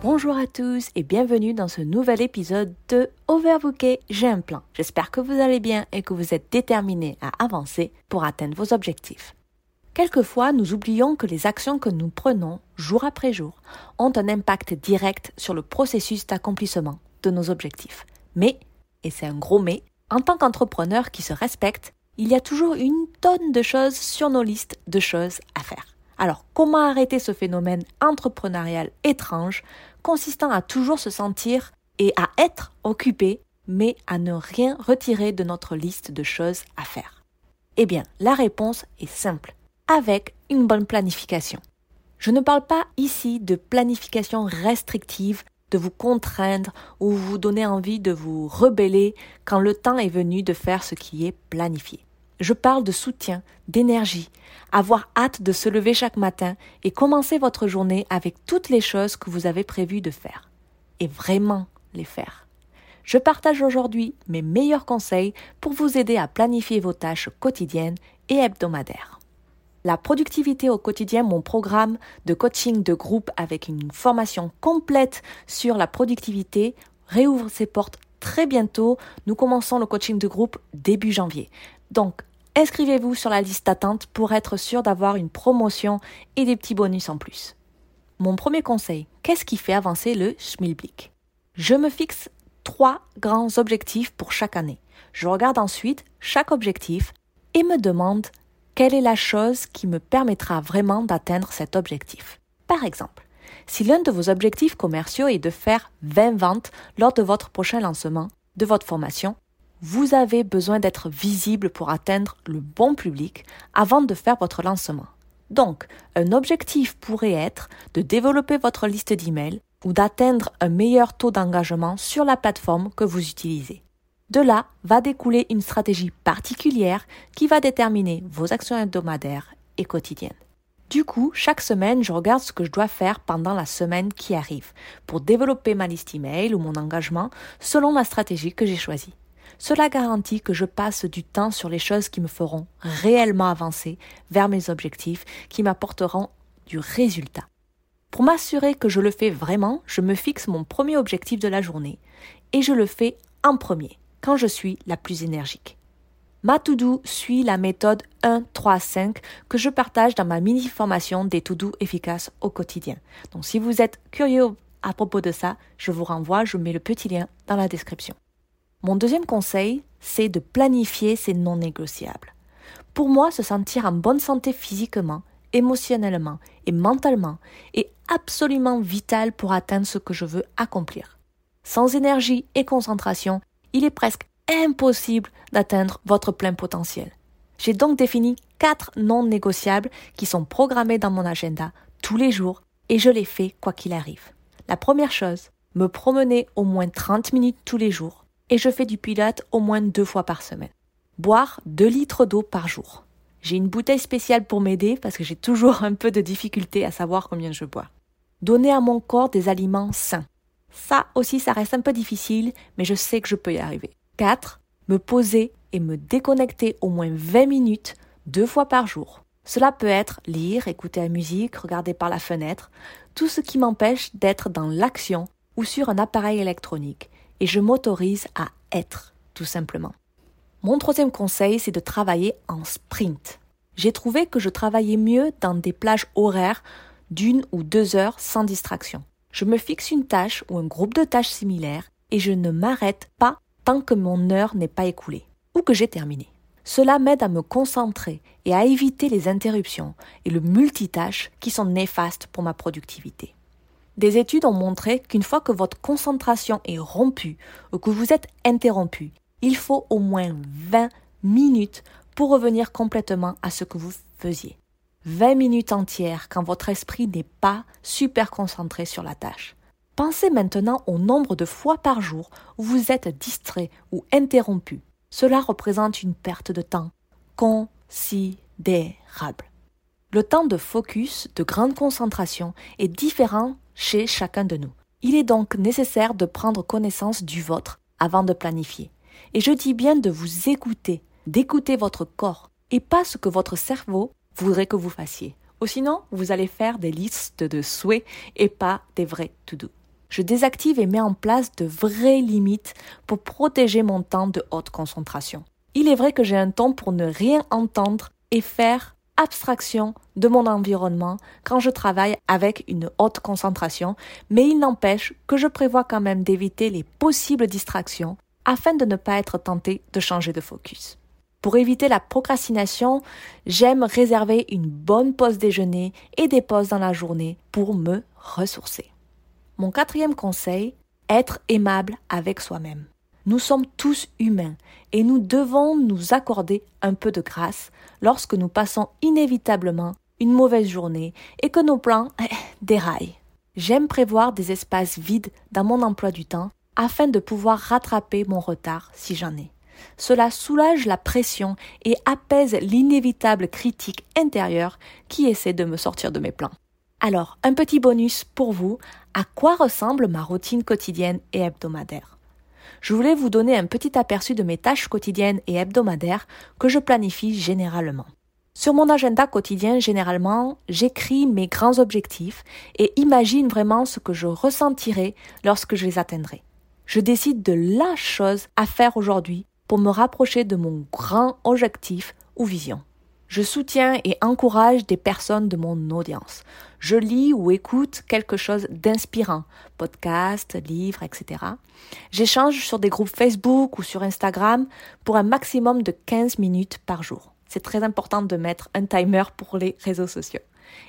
Bonjour à tous et bienvenue dans ce nouvel épisode de Overbooké, j'ai un plan. J'espère que vous allez bien et que vous êtes déterminés à avancer pour atteindre vos objectifs. Quelquefois, nous oublions que les actions que nous prenons jour après jour ont un impact direct sur le processus d'accomplissement de nos objectifs. Mais, et c'est un gros mais, en tant qu'entrepreneur qui se respecte, il y a toujours une tonne de choses sur nos listes de choses à faire. Alors, comment arrêter ce phénomène entrepreneurial étrange consistant à toujours se sentir et à être occupé, mais à ne rien retirer de notre liste de choses à faire? Eh bien, la réponse est simple, avec une bonne planification. Je ne parle pas ici de planification restrictive, de vous contraindre ou vous donner envie de vous rebeller quand le temps est venu de faire ce qui est planifié. Je parle de soutien, d'énergie, avoir hâte de se lever chaque matin et commencer votre journée avec toutes les choses que vous avez prévu de faire. Et vraiment les faire. Je partage aujourd'hui mes meilleurs conseils pour vous aider à planifier vos tâches quotidiennes et hebdomadaires. La productivité au quotidien, mon programme de coaching de groupe avec une formation complète sur la productivité, réouvre ses portes très bientôt. Nous commençons le coaching de groupe début janvier. Donc, inscrivez-vous sur la liste d'attente pour être sûr d'avoir une promotion et des petits bonus en plus. Mon premier conseil, qu'est-ce qui fait avancer le schmilblick? Je me fixe trois grands objectifs pour chaque année. Je regarde ensuite chaque objectif et me demande quelle est la chose qui me permettra vraiment d'atteindre cet objectif. Par exemple, si l'un de vos objectifs commerciaux est de faire 20 ventes lors de votre prochain lancement de votre formation, vous avez besoin d'être visible pour atteindre le bon public avant de faire votre lancement. Donc, un objectif pourrait être de développer votre liste d'emails ou d'atteindre un meilleur taux d'engagement sur la plateforme que vous utilisez. De là va découler une stratégie particulière qui va déterminer vos actions hebdomadaires et quotidiennes. Du coup, chaque semaine, je regarde ce que je dois faire pendant la semaine qui arrive pour développer ma liste email ou mon engagement selon la stratégie que j'ai choisie. Cela garantit que je passe du temps sur les choses qui me feront réellement avancer vers mes objectifs, qui m'apporteront du résultat. Pour m'assurer que je le fais vraiment, je me fixe mon premier objectif de la journée et je le fais en premier, quand je suis la plus énergique. Ma to-do suit la méthode 1-3-5 que je partage dans ma mini-formation des to-do efficaces au quotidien. Donc si vous êtes curieux à propos de ça, je vous renvoie, je mets le petit lien dans la description. Mon deuxième conseil, c'est de planifier ses non négociables. Pour moi, se sentir en bonne santé physiquement, émotionnellement et mentalement est absolument vital pour atteindre ce que je veux accomplir. Sans énergie et concentration, il est presque impossible d'atteindre votre plein potentiel. J'ai donc défini quatre non négociables qui sont programmés dans mon agenda tous les jours et je les fais quoi qu'il arrive. La première chose, me promener au moins 30 minutes tous les jours et je fais du pilates au moins deux fois par semaine. Boire 2 litres d'eau par jour. J'ai une bouteille spéciale pour m'aider parce que j'ai toujours un peu de difficulté à savoir combien je bois. Donner à mon corps des aliments sains. Ça aussi, ça reste un peu difficile, mais je sais que je peux y arriver. 4. Me poser et me déconnecter au moins 20 minutes deux fois par jour. Cela peut être lire, écouter la musique, regarder par la fenêtre, tout ce qui m'empêche d'être dans l'action ou sur un appareil électronique et je m'autorise à être, tout simplement. Mon troisième conseil, c'est de travailler en sprint. J'ai trouvé que je travaillais mieux dans des plages horaires d'une ou deux heures sans distraction. Je me fixe une tâche ou un groupe de tâches similaires et je ne m'arrête pas tant que mon heure n'est pas écoulée ou que j'ai terminé. Cela m'aide à me concentrer et à éviter les interruptions et le multitâche qui sont néfastes pour ma productivité. Des études ont montré qu'une fois que votre concentration est rompue ou que vous êtes interrompu, il faut au moins 20 minutes pour revenir complètement à ce que vous faisiez. 20 minutes entières quand votre esprit n'est pas super concentré sur la tâche. Pensez maintenant au nombre de fois par jour où vous êtes distrait ou interrompu. Cela représente une perte de temps considérable. Le temps de focus, de grande concentration est différent chez chacun de nous. Il est donc nécessaire de prendre connaissance du vôtre avant de planifier. Et je dis bien de vous écouter, d'écouter votre corps, et pas ce que votre cerveau voudrait que vous fassiez. Ou sinon, vous allez faire des listes de souhaits et pas des vrais to-do. Je désactive et mets en place de vraies limites pour protéger mon temps de haute concentration. Il est vrai que j'ai un temps pour ne rien entendre et faire abstraction de mon environnement quand je travaille avec une haute concentration, mais il n'empêche que je prévois quand même d'éviter les possibles distractions afin de ne pas être tenté de changer de focus. Pour éviter la procrastination, j'aime réserver une bonne pause déjeuner et des pauses dans la journée pour me ressourcer. Mon quatrième conseil, être aimable avec soi-même. Nous sommes tous humains et nous devons nous accorder un peu de grâce lorsque nous passons inévitablement une mauvaise journée et que nos plans déraillent. J'aime prévoir des espaces vides dans mon emploi du temps afin de pouvoir rattraper mon retard si j'en ai. Cela soulage la pression et apaise l'inévitable critique intérieure qui essaie de me sortir de mes plans. Alors, un petit bonus pour vous, à quoi ressemble ma routine quotidienne et hebdomadaire? Je voulais vous donner un petit aperçu de mes tâches quotidiennes et hebdomadaires que je planifie généralement. Sur mon agenda quotidien, généralement, j'écris mes grands objectifs et imagine vraiment ce que je ressentirai lorsque je les atteindrai. Je décide de la chose à faire aujourd'hui pour me rapprocher de mon grand objectif ou vision. Je soutiens et encourage des personnes de mon audience. Je lis ou écoute quelque chose d'inspirant, podcast, livres, etc. J'échange sur des groupes Facebook ou sur Instagram pour un maximum de 15 minutes par jour. C'est très important de mettre un timer pour les réseaux sociaux.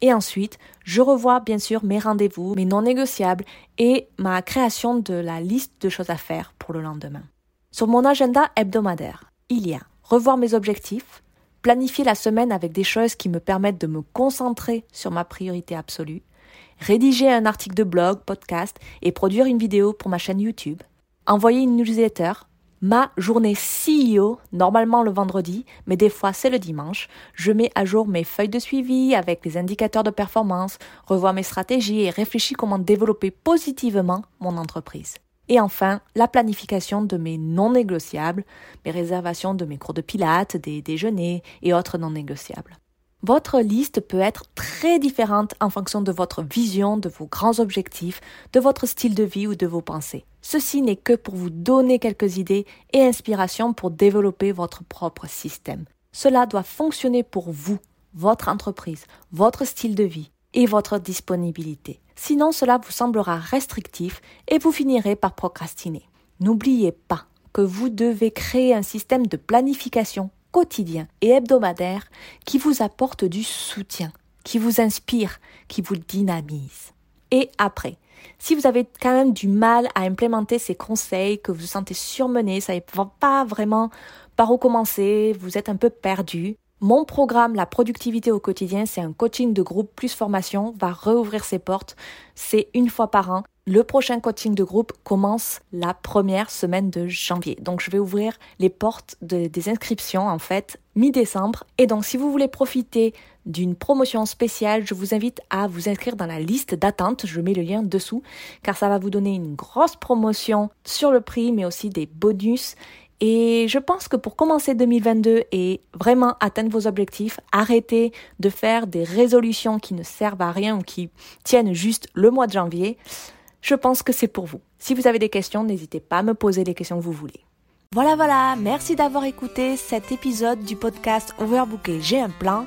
Et ensuite, je revois bien sûr mes rendez-vous, mes non négociables et ma création de la liste de choses à faire pour le lendemain. Sur mon agenda hebdomadaire, il y a revoir mes objectifs, planifier la semaine avec des choses qui me permettent de me concentrer sur ma priorité absolue, rédiger un article de blog, podcast et produire une vidéo pour ma chaîne YouTube, envoyer une newsletter, ma journée CEO, normalement le vendredi, mais des fois c'est le dimanche, je mets à jour mes feuilles de suivi avec les indicateurs de performance, revois mes stratégies et réfléchis comment développer positivement mon entreprise. Et enfin, la planification de mes non négociables, mes réservations de mes cours de pilates, des déjeuners et autres non négociables. Votre liste peut être très différente en fonction de votre vision, de vos grands objectifs, de votre style de vie ou de vos pensées. Ceci n'est que pour vous donner quelques idées et inspirations pour développer votre propre système. Cela doit fonctionner pour vous, votre entreprise, votre style de vie et votre disponibilité. Sinon, cela vous semblera restrictif et vous finirez par procrastiner. N'oubliez pas que vous devez créer un système de planification quotidien et hebdomadaire qui vous apporte du soutien, qui vous inspire, qui vous dynamise. Et après, si vous avez quand même du mal à implémenter ces conseils, que vous sentez surmené, ça ne va pas vraiment par où commencer, vous êtes un peu perdu, mon programme La productivité au quotidien, c'est un coaching de groupe plus formation, va rouvrir ses portes. C'est une fois par an. Le prochain coaching de groupe commence la première semaine de janvier. Donc je vais ouvrir les portes des inscriptions en fait mi-décembre. Et donc si vous voulez profiter d'une promotion spéciale, je vous invite à vous inscrire dans la liste d'attente. Je mets le lien dessous car ça va vous donner une grosse promotion sur le prix mais aussi des bonus et je pense que pour commencer 2022 et vraiment atteindre vos objectifs, arrêtez de faire des résolutions qui ne servent à rien ou qui tiennent juste le mois de janvier. Je pense que c'est pour vous. Si vous avez des questions, n'hésitez pas à me poser les questions que vous voulez. Voilà, voilà, merci d'avoir écouté cet épisode du podcast Overbooké. J'ai un plan.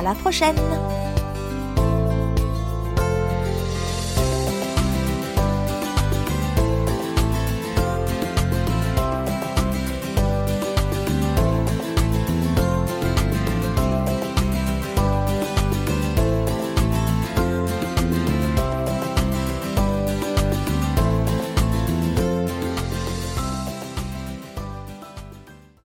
À la prochaine!